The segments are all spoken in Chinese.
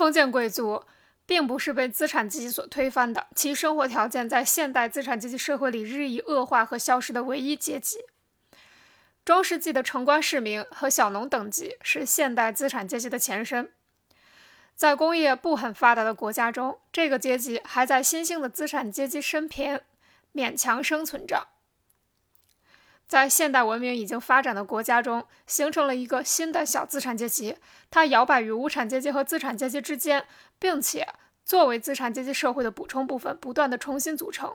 封建贵族并不是被资产阶级所推翻的，其生活条件在现代资产阶级社会里日益恶化和消失的唯一阶级。中世纪的城关市民和小农等级是现代资产阶级的前身。在工业不很发达的国家中，这个阶级还在新兴的资产阶级身边勉强生存着。在现代文明已经发展的国家中，形成了一个新的小资产阶级，它摇摆于无产阶级和资产阶级之间，并且作为资产阶级社会的补充部分，不断的重新组成。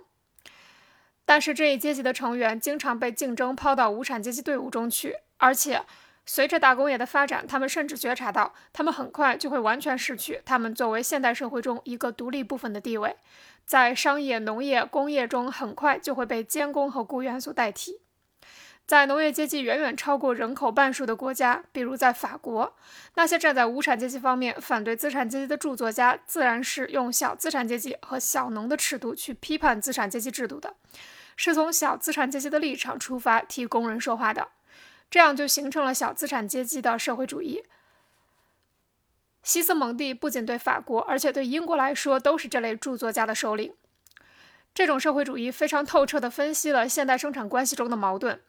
但是这一阶级的成员经常被竞争抛到无产阶级队伍中去，而且随着大工业的发展，他们甚至觉察到，他们很快就会完全失去他们作为现代社会中一个独立部分的地位，在商业、农业、工业中，很快就会被监工和雇员所代替。在农业阶级远远超过人口半数的国家，比如在法国，那些站在无产阶级方面反对资产阶级的著作家，自然是用小资产阶级和小农的尺度去批判资产阶级制度的，是从小资产阶级的立场出发替工人说话的，这样就形成了小资产阶级的社会主义。西斯蒙蒂不仅对法国，而且对英国来说，都是这类著作家的首领。这种社会主义非常透彻地分析了现代生产关系中的矛盾。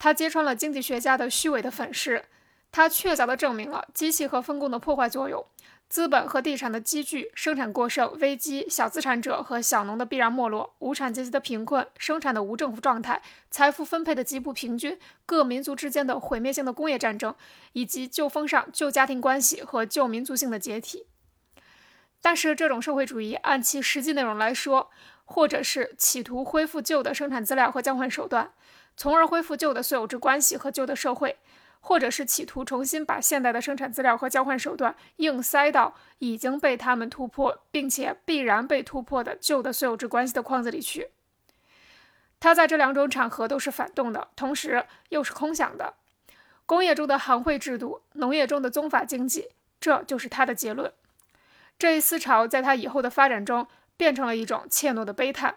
他揭穿了经济学家的虚伪的粉饰，他确凿地证明了机器和分工的破坏作用，资本和地产的积聚、生产过剩、危机、小资产者和小农的必然没落、无产阶级的贫困、生产的无政府状态、财富分配的极不平均、各民族之间的毁灭性的工业战争，以及旧风尚、旧家庭关系和旧民族性的解体。但是，这种社会主义按其实际内容来说，或者是企图恢复旧的生产资料和交换手段。从而恢复旧的所有制关系和旧的社会，或者是企图重新把现代的生产资料和交换手段硬塞到已经被他们突破并且必然被突破的旧的所有制关系的框子里去。他在这两种场合都是反动的，同时又是空想的。工业中的行会制度，农业中的宗法经济，这就是他的结论。这一思潮在他以后的发展中变成了一种怯懦的悲叹。